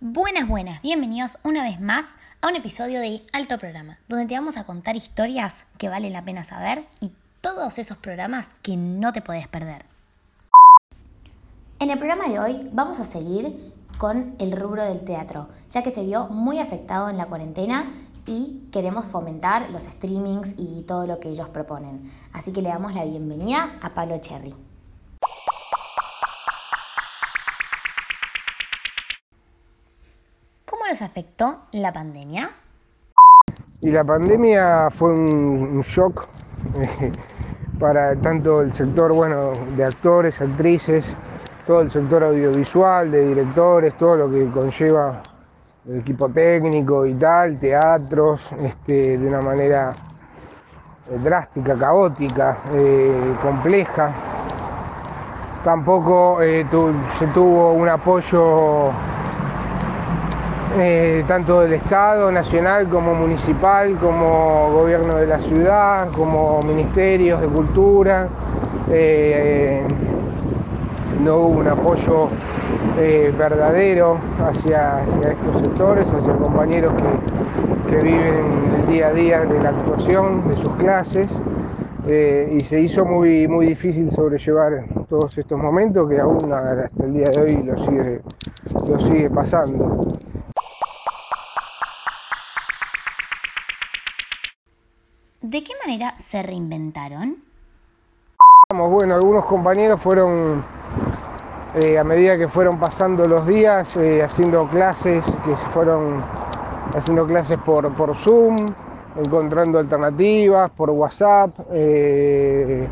Buenas, buenas, bienvenidos una vez más a un episodio de Alto Programa, donde te vamos a contar historias que valen la pena saber y todos esos programas que no te puedes perder. En el programa de hoy vamos a seguir con el rubro del teatro, ya que se vio muy afectado en la cuarentena y queremos fomentar los streamings y todo lo que ellos proponen. Así que le damos la bienvenida a Pablo Cherry. ¿Cómo los afectó la pandemia? Y la pandemia fue un shock eh, para tanto el sector bueno, de actores, actrices, todo el sector audiovisual, de directores, todo lo que conlleva el equipo técnico y tal, teatros, este, de una manera eh, drástica, caótica, eh, compleja. Tampoco se tuvo un apoyo eh, tanto del Estado, nacional como municipal, como gobierno de la ciudad, como ministerios de cultura. Eh, no hubo un apoyo eh, verdadero hacia, estos sectores, hacia compañeros que, viven el día a día de la actuación, de sus clases. y se hizo muy, muy difícil sobrellevar todos estos momentos que aún hasta el día de hoy lo lo sigue pasando. ¿De qué manera se reinventaron? Bueno, algunos compañeros fueron, eh, a medida que fueron pasando los días, eh, haciendo clases, que se fueron haciendo clases por, por Zoom, encontrando alternativas, por WhatsApp, eh,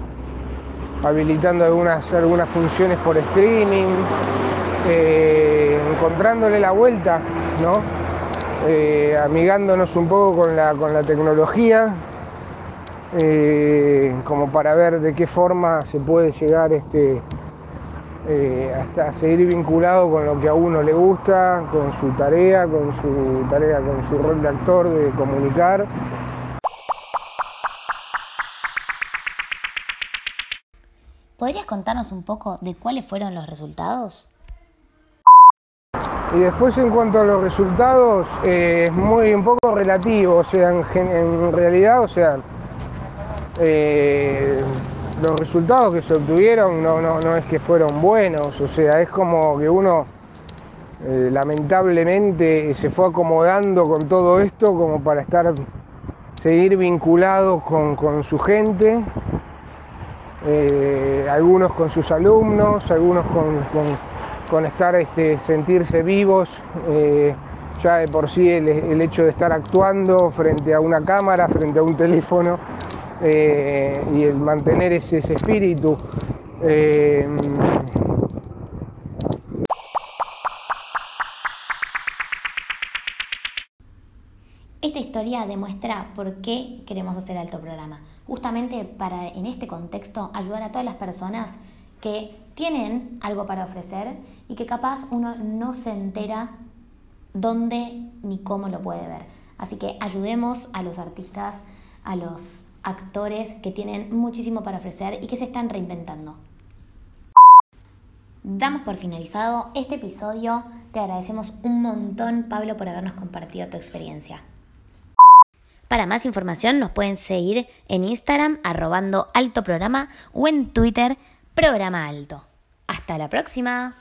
habilitando algunas, algunas funciones por screening, encontrándole la vuelta, ¿no? amigándonos un poco con la, con la tecnología, eh, como para ver de qué forma se puede llegar este, eh, hasta seguir vinculado con lo que a uno le gusta, con su tarea, con su tarea, con su rol de actor, de comunicar. ¿Podrías contarnos un poco de cuáles fueron los resultados? Y después en cuanto a los resultados, eh, es muy un poco relativo, o sea, en realidad, o sea, eh, los resultados que se obtuvieron no, no, es que fueron buenos, o sea, es como que uno eh, lamentablemente se fue acomodando con todo esto como para estar, seguir vinculado con, su gente, eh, algunos con sus alumnos, algunos con, estar, este, sentirse vivos ya de por sí el, hecho de estar actuando frente a una cámara, frente a un teléfono, eh, y el mantener ese, espíritu. Eh, esta historia demuestra por qué queremos hacer alto programa. Justamente para en este contexto ayudar a todas las personas que tienen algo para ofrecer y que capaz uno no se entera dónde ni cómo lo puede ver. Así que ayudemos a los artistas, a los actores que tienen muchísimo para ofrecer y que se están reinventando. Damos por finalizado este episodio. Te agradecemos un montón, Pablo, por habernos compartido tu experiencia. Para más información nos pueden seguir en Instagram arrobando alto programa o en Twitter programa alto. Hasta la próxima.